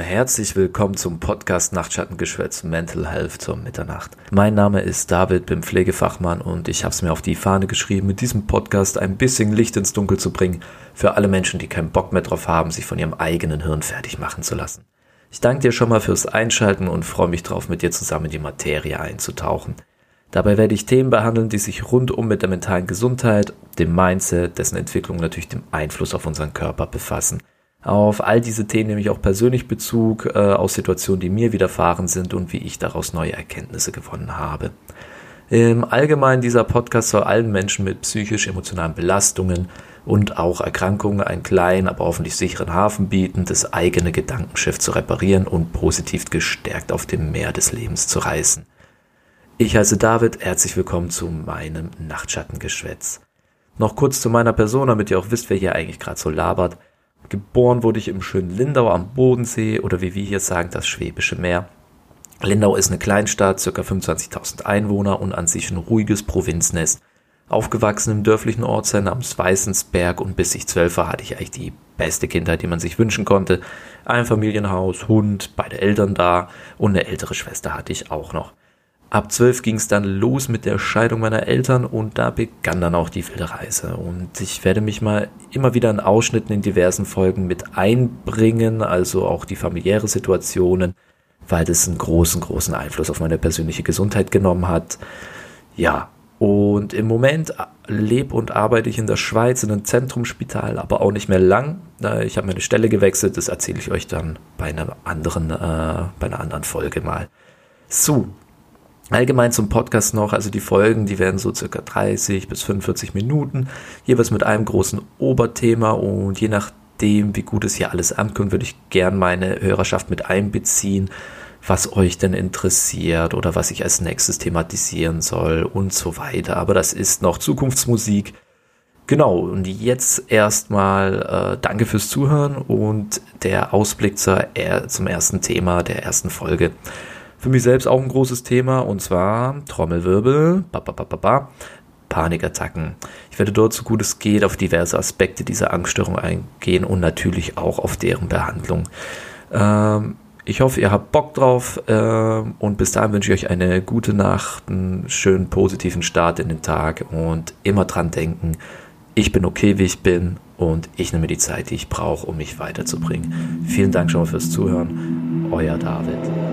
Herzlich willkommen zum Podcast Nachtschattengeschwätz Mental Health zur Mitternacht. Mein Name ist David, bin Pflegefachmann und ich habe es mir auf die Fahne geschrieben, mit diesem Podcast ein bisschen Licht ins Dunkel zu bringen für alle Menschen, die keinen Bock mehr drauf haben, sich von ihrem eigenen Hirn fertig machen zu lassen. Ich danke dir schon mal fürs Einschalten und freue mich drauf, mit dir zusammen in die Materie einzutauchen. Dabei werde ich Themen behandeln, die sich rundum mit der mentalen Gesundheit, dem Mindset, dessen Entwicklung natürlich dem Einfluss auf unseren Körper befassen. Auf all diese Themen nehme ich auch persönlich Bezug äh, aus Situationen, die mir widerfahren sind und wie ich daraus neue Erkenntnisse gewonnen habe. Im Allgemeinen dieser Podcast soll allen Menschen mit psychisch-emotionalen Belastungen und auch Erkrankungen einen kleinen, aber hoffentlich sicheren Hafen bieten, das eigene Gedankenschiff zu reparieren und positiv gestärkt auf dem Meer des Lebens zu reißen. Ich heiße David, herzlich willkommen zu meinem Nachtschattengeschwätz. Noch kurz zu meiner Person, damit ihr auch wisst, wer hier eigentlich gerade so labert. Geboren wurde ich im schönen Lindau am Bodensee oder wie wir hier sagen, das Schwäbische Meer. Lindau ist eine Kleinstadt, ca. 25.000 Einwohner und an sich ein ruhiges Provinznest. Aufgewachsen im dörflichen Ortsteil namens Weißensberg und bis ich zwölf war, hatte ich eigentlich die beste Kindheit, die man sich wünschen konnte. Ein Familienhaus, Hund, beide Eltern da und eine ältere Schwester hatte ich auch noch. Ab zwölf ging es dann los mit der Scheidung meiner Eltern und da begann dann auch die wilde Reise. Und ich werde mich mal immer wieder in Ausschnitten in diversen Folgen mit einbringen, also auch die familiäre Situationen, weil das einen großen, großen Einfluss auf meine persönliche Gesundheit genommen hat. Ja, und im Moment lebe und arbeite ich in der Schweiz in einem Zentrumsspital, aber auch nicht mehr lang. Ich habe meine Stelle gewechselt, das erzähle ich euch dann bei einer anderen, äh, bei einer anderen Folge mal. So, Allgemein zum Podcast noch, also die Folgen, die werden so circa 30 bis 45 Minuten, jeweils mit einem großen Oberthema und je nachdem, wie gut es hier alles ankommt, würde ich gern meine Hörerschaft mit einbeziehen, was euch denn interessiert oder was ich als nächstes thematisieren soll und so weiter. Aber das ist noch Zukunftsmusik. Genau, und jetzt erstmal äh, danke fürs Zuhören und der Ausblick zur, zum ersten Thema der ersten Folge für mich selbst auch ein großes Thema und zwar Trommelwirbel, ba, ba, ba, Panikattacken. Ich werde dort so gut es geht auf diverse Aspekte dieser Angststörung eingehen und natürlich auch auf deren Behandlung. Ähm, ich hoffe, ihr habt Bock drauf äh, und bis dahin wünsche ich euch eine gute Nacht, einen schönen positiven Start in den Tag und immer dran denken, ich bin okay, wie ich bin und ich nehme die Zeit, die ich brauche, um mich weiterzubringen. Vielen Dank schon mal fürs Zuhören. Euer David.